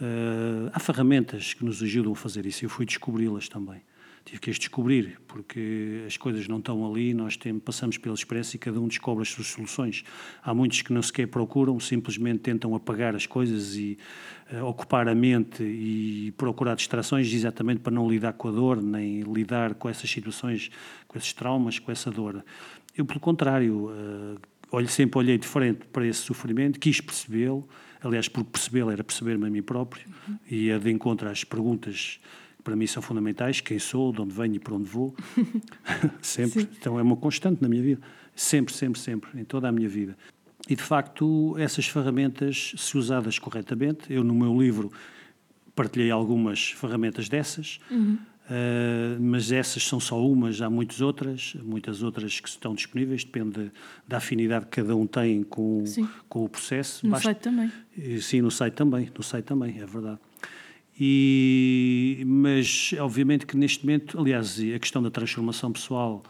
uh, há ferramentas que nos ajudam a fazer isso. Eu fui descobri-las também tive que as descobrir, porque as coisas não estão ali, nós temos, passamos pela experiência e cada um descobre as suas soluções. Há muitos que não sequer procuram, simplesmente tentam apagar as coisas e uh, ocupar a mente e procurar distrações exatamente para não lidar com a dor, nem lidar com essas situações, com esses traumas, com essa dor. Eu, pelo contrário, uh, olho, sempre olhei de frente para esse sofrimento, quis percebê-lo, aliás, porque percebê-lo era perceber-me a mim próprio, uhum. e a de encontro às perguntas para mim são fundamentais, quem sou, de onde venho e para onde vou, [laughs] sempre. Sim. Então é uma constante na minha vida, sempre, sempre, sempre, em toda a minha vida. E de facto, essas ferramentas, se usadas corretamente, eu no meu livro partilhei algumas ferramentas dessas, uhum. uh, mas essas são só umas, há muitas outras, muitas outras que estão disponíveis, depende da afinidade que cada um tem com, com o processo. No Basta, site também. Sim, no site também, no site também, é verdade. E, mas, obviamente, que neste momento, aliás, a questão da transformação pessoal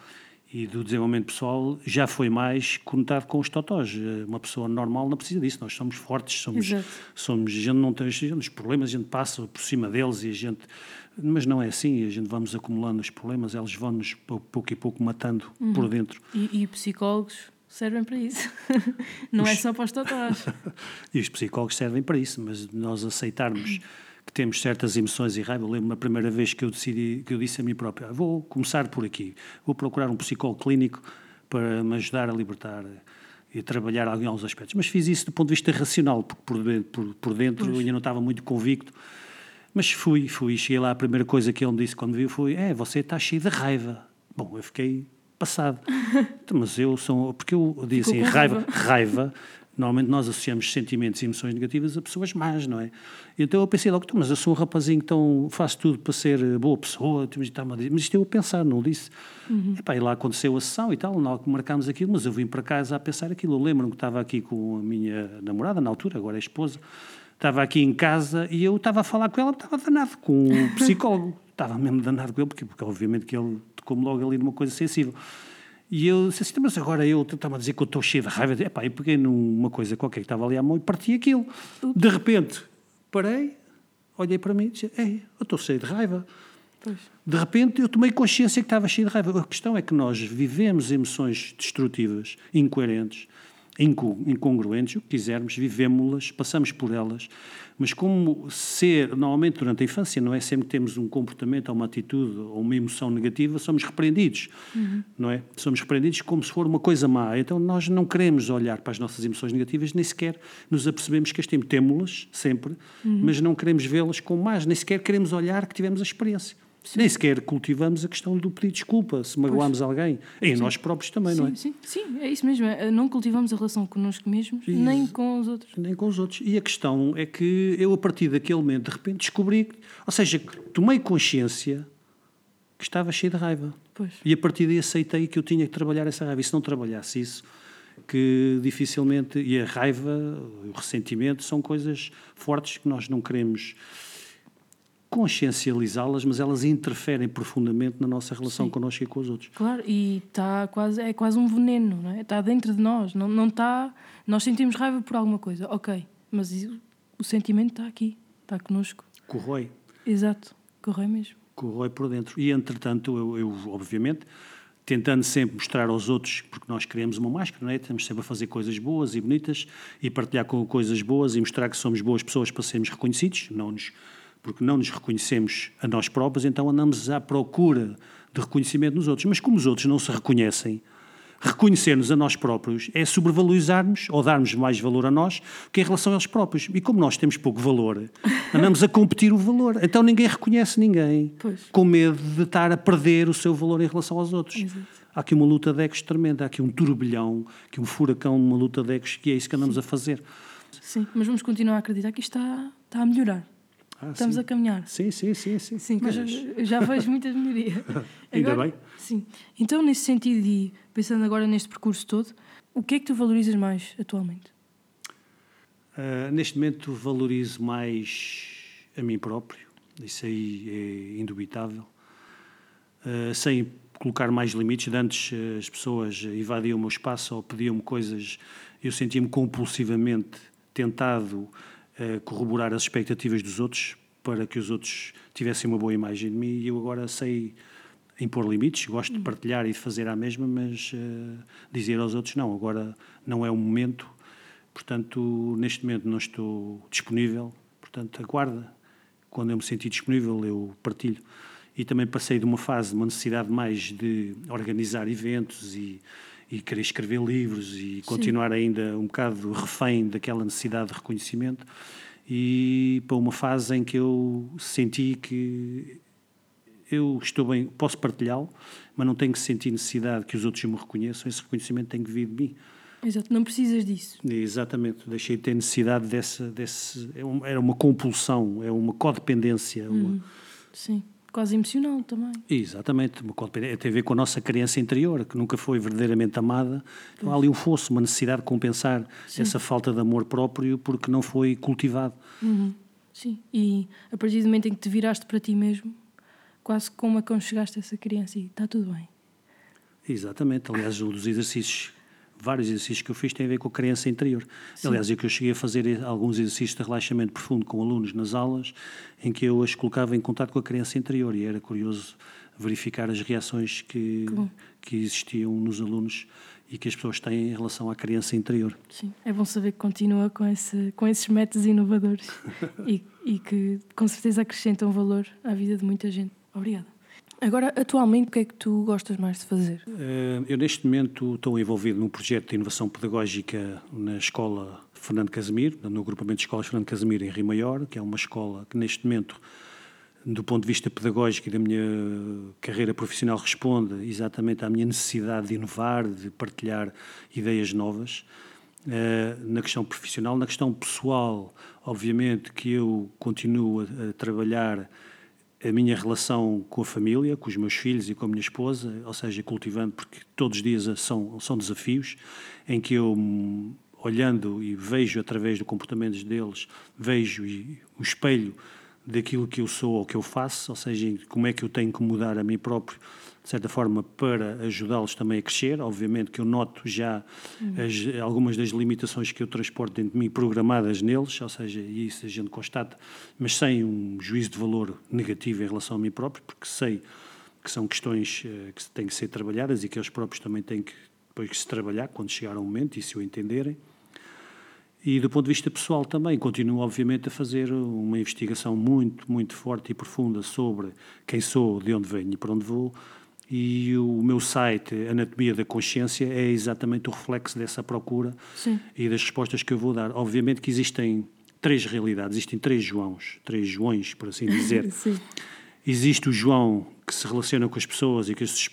e do desenvolvimento pessoal já foi mais conectado com os totós. Uma pessoa normal não precisa disso. Nós somos fortes, somos, somos a gente não tem os problemas, a gente passa por cima deles e a gente. Mas não é assim, a gente vamos acumulando os problemas, eles vão-nos pouco e pouco matando uhum. por dentro. E, e psicólogos servem para isso. [laughs] não é os... é só para os totós. [laughs] e os psicólogos servem para isso, mas nós aceitarmos que temos certas emoções e raiva. Eu lembro-me a primeira vez que eu decidi, que eu disse a mim próprio, ah, vou começar por aqui, vou procurar um psicólogo clínico para me ajudar a libertar e trabalhar alguns aspectos. Mas fiz isso do ponto de vista racional, porque por dentro, por, por dentro ainda não estava muito convicto. Mas fui, fui, cheguei lá, a primeira coisa que ele me disse quando viu foi, é, você está cheio de raiva. Bom, eu fiquei passado. [laughs] Mas eu sou, porque eu disse assim, raiva, raiva Normalmente nós associamos sentimentos e emoções negativas a pessoas más, não é? Então eu pensei logo, mas eu sou um rapazinho, então faço tudo para ser boa pessoa, mas isto eu a pensar, não disse. Uhum. Epá, e lá aconteceu a sessão e tal, nós marcámos aquilo, mas eu vim para casa a pensar aquilo. Eu lembro-me que estava aqui com a minha namorada, na altura, agora é esposa, estava aqui em casa e eu estava a falar com ela, estava danado com o psicólogo, [laughs] estava mesmo danado com ele, porque, porque obviamente que ele tocou-me logo ali numa coisa sensível. E eu disse assim, mas agora eu estava a dizer que eu estou cheio de raiva. Epá, e peguei numa coisa qualquer que estava ali à mão e parti aquilo. De repente, parei, olhei para mim e disse, ei, eu estou cheio de raiva. Pois. De repente eu tomei consciência que estava cheio de raiva. A questão é que nós vivemos emoções destrutivas, incoerentes, inco- incongruentes, o que quisermos, vivemos-las, passamos por elas, mas como ser, normalmente durante a infância, não é sempre que temos um comportamento ou uma atitude ou uma emoção negativa, somos repreendidos, não é? Somos repreendidos como se for uma coisa má. Então nós não queremos olhar para as nossas emoções negativas, nem sequer nos apercebemos que as temos. Temos-las sempre, mas não queremos vê-las como más, nem sequer queremos olhar que tivemos a experiência. Nem sequer cultivamos a questão do pedir desculpa se magoámos alguém. Em nós próprios também, não é? Sim, sim, sim, é isso mesmo. é, Não cultivamos a relação connosco mesmos, nem com os outros. nem com os outros. E a questão é que eu, a partir daquele momento, de repente, descobri, ou seja, tomei consciência que estava cheio de raiva. Pois. E a partir daí aceitei que eu tinha que trabalhar essa raiva. E se não trabalhasse isso, que dificilmente. E a raiva, o ressentimento, são coisas fortes que nós não queremos consciencializá-las, mas elas interferem profundamente na nossa relação Sim. connosco e com os outros. Claro, e está quase, é quase um veneno, não é? Está dentro de nós, não, não está... Nós sentimos raiva por alguma coisa, ok, mas o sentimento está aqui, está connosco. Corrói. Exato, corre mesmo. corrói por dentro. E, entretanto, eu, eu, obviamente, tentando sempre mostrar aos outros, porque nós queremos uma máscara, não é? Estamos sempre a fazer coisas boas e bonitas e partilhar com coisas boas e mostrar que somos boas pessoas para sermos reconhecidos, não nos, porque não nos reconhecemos a nós próprios, então andamos à procura de reconhecimento nos outros. Mas como os outros não se reconhecem, reconhecer-nos a nós próprios é sobrevalorizarmos ou darmos mais valor a nós que em relação a eles próprios. E como nós temos pouco valor, [laughs] andamos a competir o valor. Então ninguém reconhece ninguém, Pois. com medo de estar a perder o seu valor em relação aos outros. Exato. Há aqui uma luta de egos tremenda, há aqui um turbilhão, aqui um furacão, uma luta de egos, que é isso que andamos a fazer. Sim, mas vamos continuar a acreditar que isto está, está a melhorar. Ah, Estamos sim. a caminhar. Sim, sim, sim. sim. Sim, Mas- já, vejo muitas melhorias. [laughs] Ainda bem. Sim. Então, nesse sentido, e pensando agora neste percurso todo, o que é que tu valorizas mais atualmente? Uh, neste momento valorizo mais a mim próprio, isso aí é indubitável, Uh, sem colocar mais limites. De antes as pessoas invadiam o meu espaço ou pediam-me coisas, eu sentia-me compulsivamente tentado corroborar as expectativas dos outros para que os outros tivessem uma boa imagem de mim e eu agora sei impor limites, gosto de partilhar e de fazer a mesma, mas uh, dizer aos outros não, agora não é o momento, portanto neste momento não estou disponível, portanto aguarda, quando eu me sentir disponível eu partilho. E também passei de uma fase, de uma necessidade mais de organizar eventos e, e querer escrever livros e continuar ainda um bocado refém daquela necessidade de reconhecimento e para uma fase em que eu senti que eu estou bem, posso partilhá-lo, mas não tenho que sentir necessidade que os outros me reconheçam, esse reconhecimento tem que vir de mim. Exato, não precisas disso. Exatamente, deixei de ter necessidade dessa, desse, é era uma compulsão, é uma codependência. uma- Sim, quase emocional também. Exatamente, tem a ver com a nossa criança interior, que nunca foi verdadeiramente amada. Então há ali um fosso, uma necessidade de compensar essa falta de amor próprio porque não foi cultivado. Uhum. Sim, e a partir do momento em que te viraste para ti mesmo, quase como aconchegaste essa criança e está tudo bem. Exatamente, aliás, um dos exercícios, vários exercícios que eu fiz têm a ver com a criança interior. Aliás, é que eu cheguei a fazer alguns exercícios de relaxamento profundo com alunos nas aulas, em que eu as colocava em contato com a criança interior e era curioso verificar as reações que, bom. que existiam nos alunos e que as pessoas têm em relação à criança interior. Sim, é bom saber que continua com, esse, com esses métodos inovadores [laughs] e, e que com certeza acrescentam valor à vida de muita gente. Obrigada. Agora, atualmente, o que é que tu gostas mais de fazer? Eh, Eu, neste momento, estou envolvido num projeto de inovação pedagógica na escola Fernando Casimiro, no agrupamento de escolas Fernando Casimiro, em Rio Maior, que é uma escola que, neste momento, do ponto de vista pedagógico e da minha carreira profissional, responde exatamente à minha necessidade de inovar, de partilhar ideias novas. Eh, na questão profissional, na questão pessoal, obviamente que eu continuo a trabalhar a minha relação com a família, com os meus filhos e com a minha esposa, ou seja, cultivando, porque todos os dias são, são desafios em que eu, olhando e vejo através do comportamento deles, vejo o espelho daquilo que eu sou ou que eu faço, ou seja, como é que eu tenho que mudar a mim próprio de certa forma, para ajudá-los também a crescer. Obviamente que eu noto já as, algumas das limitações que eu transporto dentro de mim programadas neles, ou seja, isso a gente constata, mas sem um juízo de valor negativo em relação a mim próprio, porque sei que são questões uh, que têm que ser trabalhadas e que eles próprios também têm que depois que se trabalhar quando chegar ao momento e se o entenderem. E do ponto de vista pessoal também, continuo obviamente a fazer uma investigação muito, muito forte e profunda sobre quem sou, de onde venho e para onde vou. E o meu site, Anatomia da Consciência, é exatamente o reflexo dessa procura Sim. e das respostas que eu vou dar. Obviamente que existem três realidades, existem três Joãos, três Joões, por assim dizer. [laughs] Existe o João que se relaciona com as pessoas e que, as,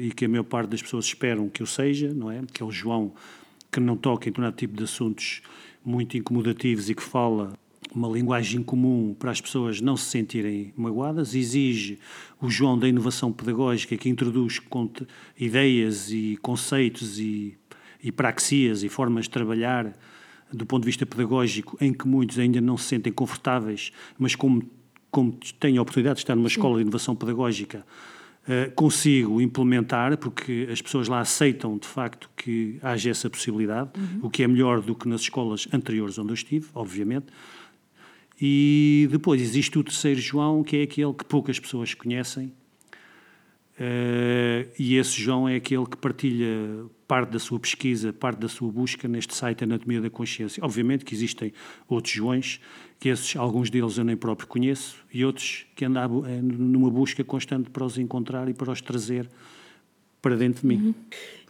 e que a maior parte das pessoas esperam que eu seja, não é? Que é o João que não toca em determinado tipo de assuntos muito incomodativos e que fala uma linguagem comum para as pessoas não se sentirem magoadas, exige o João da inovação pedagógica que introduz ideias e conceitos e, e praxias e formas de trabalhar do ponto de vista pedagógico em que muitos ainda não se sentem confortáveis, mas como, como têm a oportunidade de estar numa escola de inovação pedagógica, Uh, consigo implementar, porque as pessoas lá aceitam de facto que haja essa possibilidade, uhum. o que é melhor do que nas escolas anteriores onde eu estive, obviamente. E depois existe o terceiro João, que é aquele que poucas pessoas conhecem, uh, e esse João é aquele que partilha parte da sua pesquisa, parte da sua busca neste site Anatomia da Consciência. Obviamente que existem outros Joões que esses, alguns deles eu nem próprio conheço, e outros que andam eh, numa busca constante para os encontrar e para os trazer para dentro de mim. Uhum.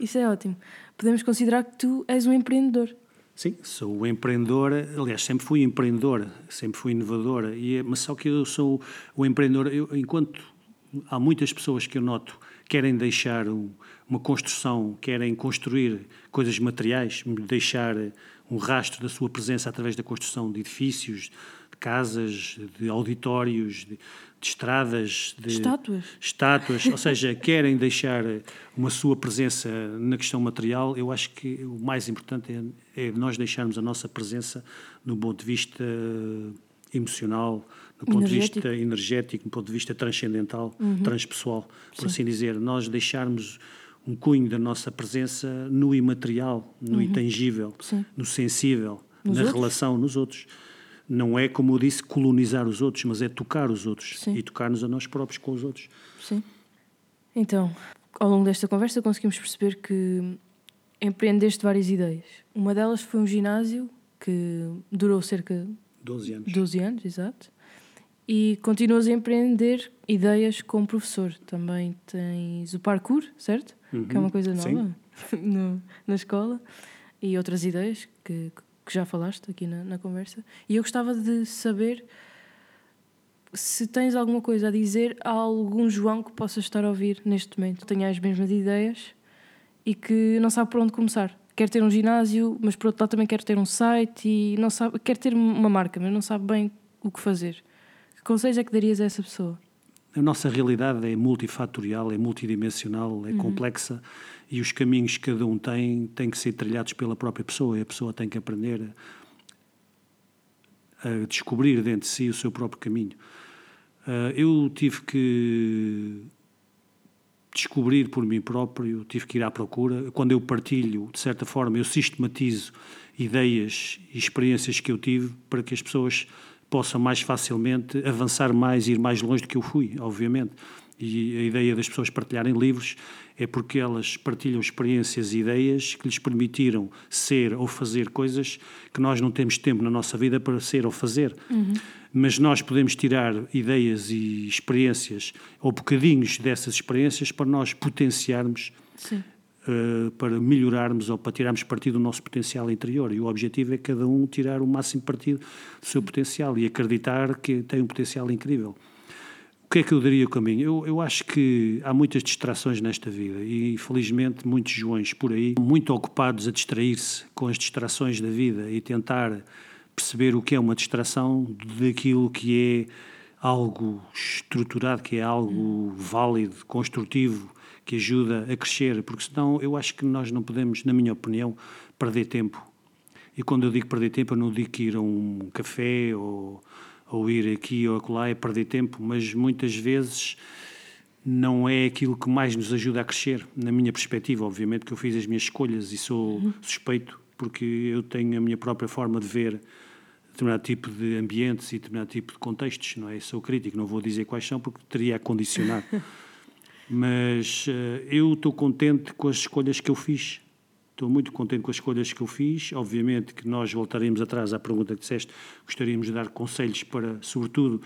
Isso é ótimo. Podemos considerar que tu és um empreendedor. Sim, sou empreendedor, aliás, sempre fui empreendedor, sempre fui inovadora, e, é, mas só que eu sou o empreendedor, eu, enquanto há muitas pessoas que eu noto querem deixar um, uma construção, querem construir coisas materiais, deixar um rastro da sua presença através da construção de edifícios, casas, de auditórios, de, de estradas, de estátuas. estátuas, ou seja, [laughs] querem deixar uma sua presença na questão material. Eu acho que o mais importante é, é nós deixarmos a nossa presença no ponto de vista emocional, no ponto de vista energético, no ponto de vista transcendental, uhum. transpessoal, por Sim. assim dizer, nós deixarmos um cunho da nossa presença no imaterial, no uhum. intangível, Sim. no sensível, nos na outros? relação nos outros. Não é, como eu disse, colonizar os outros, mas é tocar os outros Sim. e tocar-nos a nós próprios com os outros. Sim. Então, ao longo desta conversa conseguimos perceber que empreendeste várias ideias. Uma delas foi um ginásio que durou cerca de 12 anos. 12 anos, exato. E continuas a empreender ideias como professor. Também tens o parkour, certo? Uhum, que é uma coisa nova [laughs] no, na escola. E outras ideias que, que já falaste aqui na, na conversa. E eu gostava de saber se tens alguma coisa a dizer a algum João que possa estar a ouvir neste momento. Tenha as mesmas ideias e que não sabe por onde começar. Quer ter um ginásio, mas por outro lado também quer ter um site e não sabe, quer ter uma marca, mas não sabe bem o que fazer. Que conselhos é que darias a essa pessoa? A nossa realidade é multifatorial, é multidimensional, é uhum. complexa e os caminhos que cada um tem têm que ser trilhados pela própria pessoa e a pessoa tem que aprender a descobrir dentro de si o seu próprio caminho. Ah, eu tive que descobrir por mim próprio, tive que ir à procura. Quando eu partilho, de certa forma, eu sistematizo ideias e experiências que eu tive para que as pessoas possa mais facilmente avançar mais, ir mais longe do que eu fui, obviamente. E a ideia das pessoas partilharem livros é porque elas partilham experiências e ideias que lhes permitiram ser ou fazer coisas que nós não temos tempo na nossa vida para ser ou fazer. Uhum. Mas nós podemos tirar ideias e experiências ou bocadinhos dessas experiências para nós potenciarmos. Uh, para melhorarmos ou para tirarmos partido do nosso potencial interior. E o objetivo é cada um tirar o máximo partido do seu potencial e acreditar que tem um potencial incrível. O que é que eu daria o caminho? Eu, eu acho que há muitas distrações nesta vida e, infelizmente, muitos joões por aí, muito ocupados a distrair-se com as distrações da vida e tentar perceber o que é uma distração daquilo que é algo estruturado, que é algo válido, construtivo, que ajuda a crescer, porque senão eu acho que nós não podemos, na minha opinião, perder tempo. E quando eu digo perder tempo, eu não digo ir a um café ou, ou ir aqui ou acolá é perder tempo, mas muitas vezes não é aquilo que mais nos ajuda a crescer, na minha perspectiva. Obviamente que eu fiz as minhas escolhas e sou uhum. suspeito, porque eu tenho a minha própria forma de ver determinado tipo de ambientes e determinado tipo de contextos, não é? Sou crítico, não vou dizer quais são porque teria a condicionar. [laughs] Mas uh, eu estou contente com as escolhas que eu fiz. Estou muito contente com as escolhas que eu fiz. Obviamente que nós voltaremos atrás à pergunta que disseste. Gostaríamos de dar conselhos para, sobretudo,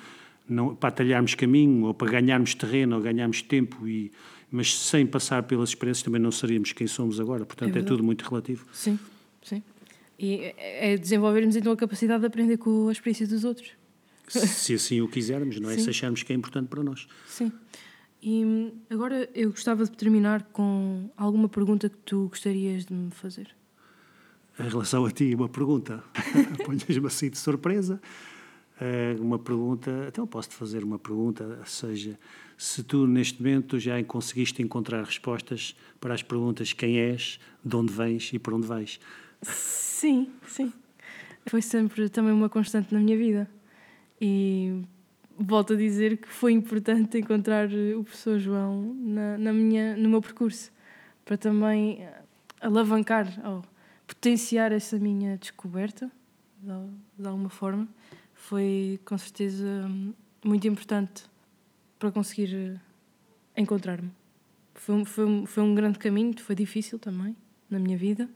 não, para atalharmos caminho ou para ganharmos terreno ou ganharmos tempo, e, mas sem passar pelas experiências também não seríamos quem somos agora. Portanto, é, é tudo muito relativo. Sim, sim. E é desenvolvermos então a capacidade de aprender com a experiência dos outros. Se assim o quisermos, não é? Sim. Se acharmos que é importante para nós. Sim. E agora eu gostava de terminar com alguma pergunta que tu gostarias de me fazer. Em relação a ti, uma pergunta. [laughs] Ponhas-me assim de surpresa. Eh, uma pergunta, então posso-te fazer uma pergunta, seja, se tu neste momento já conseguiste encontrar respostas para as perguntas quem és, de onde vens e para onde vais. Sim, sim. Foi sempre também uma constante na minha vida. E volto a dizer que foi importante encontrar o professor João na, na minha, no meu percurso, para também alavancar ou potenciar essa minha descoberta, de, de alguma forma foi com certeza muito importante para conseguir eh, encontrar-me. Foi, foi, foi um grande caminho, foi difícil também na minha vida,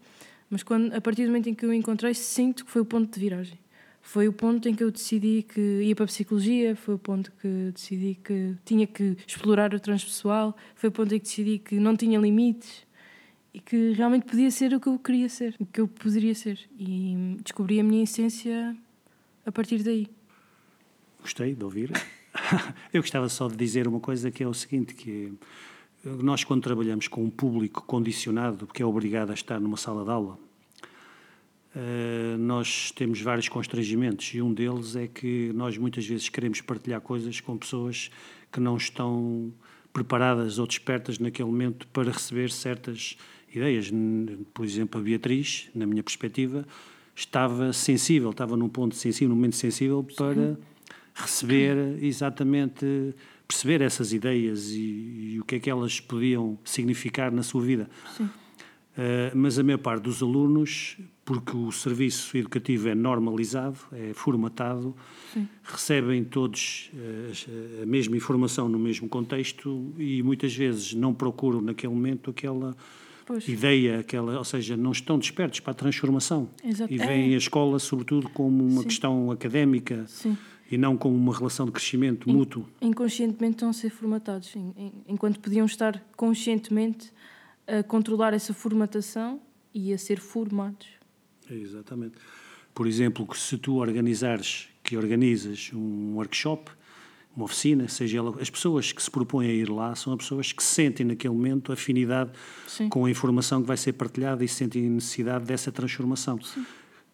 mas quando, a partir do momento em que eu encontrei, sinto que foi o ponto de viragem. Foi o ponto em que eu decidi que ia para a psicologia, foi o ponto que decidi que tinha que explorar o transpessoal, foi o ponto em que decidi que não tinha limites e que realmente podia ser o que eu queria ser, o que eu poderia ser. E descobri a minha essência a partir daí. Gostei de ouvir. [laughs] Eu gostava só de dizer uma coisa que é o seguinte, que nós quando trabalhamos com um público condicionado, que é obrigado a estar numa sala de aula, eh, nós temos vários constrangimentos e um deles é que nós muitas vezes queremos partilhar coisas com pessoas que não estão preparadas ou despertas naquele momento para receber certas ideias. Por exemplo, a Beatriz, na minha perspectiva, estava sensível, estava num ponto sensível, num momento sensível para receber exatamente, perceber essas ideias e, e, o que é que elas podiam significar na sua vida. Sim. Uh, mas a maior parte dos alunos, porque o serviço educativo é normalizado, é formatado, Sim. recebem todos uh, a mesma informação no mesmo contexto e muitas vezes não procuram naquele momento aquela Pois. ideia, aquela, ou seja, não estão despertos para a transformação. Exato. E veem é. a escola, sobretudo, como uma Sim. questão académica Sim. e não como uma relação de crescimento In, mútuo. Inconscientemente estão a ser formatados, enquanto podiam estar conscientemente a controlar essa formatação e a ser formados. Exatamente. Por exemplo, se tu organizares, que organizas um workshop, uma oficina, seja ela, as pessoas que se propõem a ir lá são as pessoas que sentem naquele momento afinidade Sim. com a informação que vai ser partilhada e sentem necessidade dessa transformação. Sim.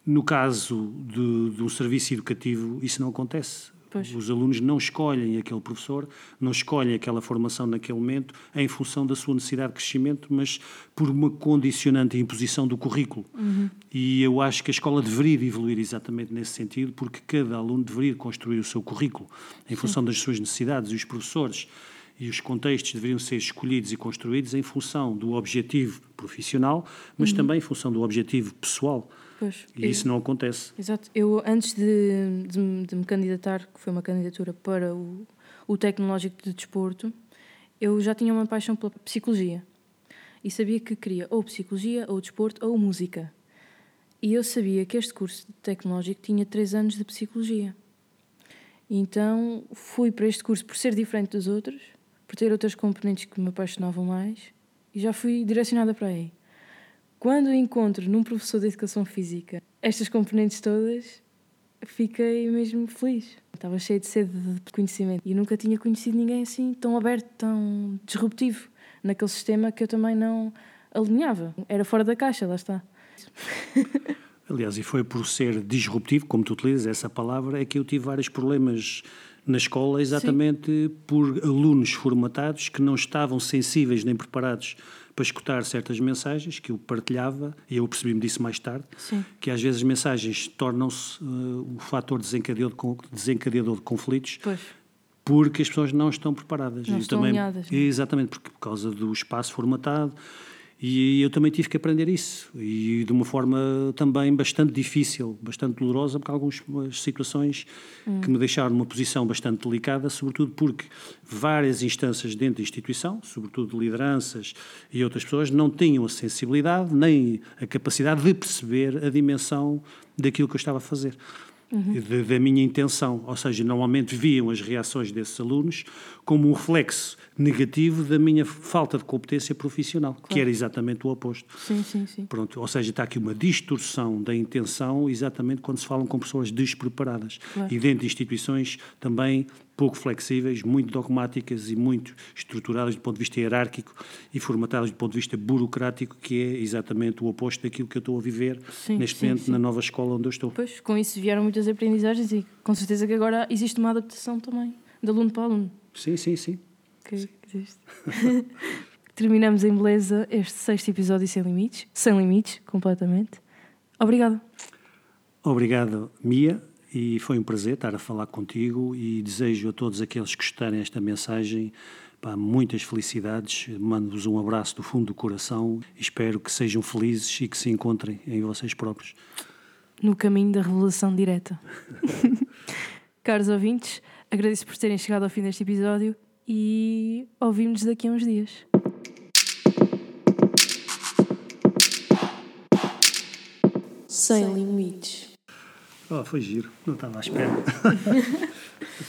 No caso de, de um serviço educativo, isso não acontece. Pois. Os alunos não escolhem aquele professor, não escolhem aquela formação naquele momento em função da sua necessidade de crescimento, mas por uma condicionante imposição do currículo. Uhum. E eu acho que a escola deveria evoluir exatamente nesse sentido, porque cada aluno deveria construir o seu currículo em função Sim. das suas necessidades e os professores e os contextos deveriam ser escolhidos e construídos em função do objetivo profissional, mas uhum. também em função do objetivo pessoal. Pois, e eu, isso não acontece. Exato. Eu, antes de, de, de, me candidatar, que foi uma candidatura para o, o Tecnológico de Desporto, eu já tinha uma paixão pela psicologia. E sabia que queria ou psicologia, ou desporto, ou música. E eu sabia que este curso tecnológico tinha três anos de psicologia. Então fui para este curso por ser diferente dos outros, por ter outras componentes que me apaixonavam mais, e já fui direcionada para aí. Quando encontro num professor de educação física estas componentes todas, fiquei mesmo feliz. Estava cheio de sede de conhecimento e nunca tinha conhecido ninguém assim tão aberto, tão disruptivo naquele sistema que eu também não alinhava. Era fora da caixa, lá está. [laughs] Aliás, e foi por ser disruptivo, como tu utilizas essa palavra, é que eu tive vários problemas na escola, exatamente Sim. por alunos formatados que não estavam sensíveis nem preparados para escutar certas mensagens que eu partilhava, e eu percebi-me disso mais tarde, Sim. que às vezes as mensagens tornam-se uh, o fator desencadeador de, desencadeador de conflitos, pois. porque as pessoas não estão preparadas. Não Eu estão também, alinhadas, é? Exatamente, porque por causa do espaço formatado. E eu também tive que aprender isso, e de uma forma também bastante difícil, bastante dolorosa, porque há algumas situações que me deixaram numa posição bastante delicada, sobretudo porque várias instâncias dentro da instituição, sobretudo lideranças e outras pessoas, não tinham a sensibilidade nem a capacidade de perceber a dimensão daquilo que eu estava a fazer. Da, da minha intenção. Ou seja, normalmente viam as reações desses alunos como um reflexo negativo da minha falta de competência profissional, que era exatamente o oposto. Sim, sim, sim. Pronto, ou seja, está aqui uma distorção da intenção exatamente quando se falam com pessoas despreparadas. Claro. E dentro de instituições também pouco flexíveis, muito dogmáticas e muito estruturadas do ponto de vista hierárquico e formatadas do ponto de vista burocrático, que é exatamente o oposto daquilo que eu estou a viver Sim, neste sim, momento sim. na nova escola onde eu estou. Pois, com isso vieram muitas aprendizagens e com certeza que agora existe uma adaptação também, de aluno para aluno. Sim, sim, sim. Que existe. [laughs] Terminamos em beleza este sexto episódio sem limites, sem limites, completamente. Obrigada. Obrigado, Mia, e foi um prazer estar a falar contigo e desejo a todos aqueles que escutarem esta mensagem pá, muitas felicidades, mando-vos um abraço do fundo do coração espero que sejam felizes e que se encontrem em vocês próprios. No caminho da revelação direta. [laughs] Caros ouvintes, agradeço por terem chegado ao fim deste episódio e ouvimos-nos daqui a uns dias. Sem limites. Oh, foi giro, não estava à espera. [laughs]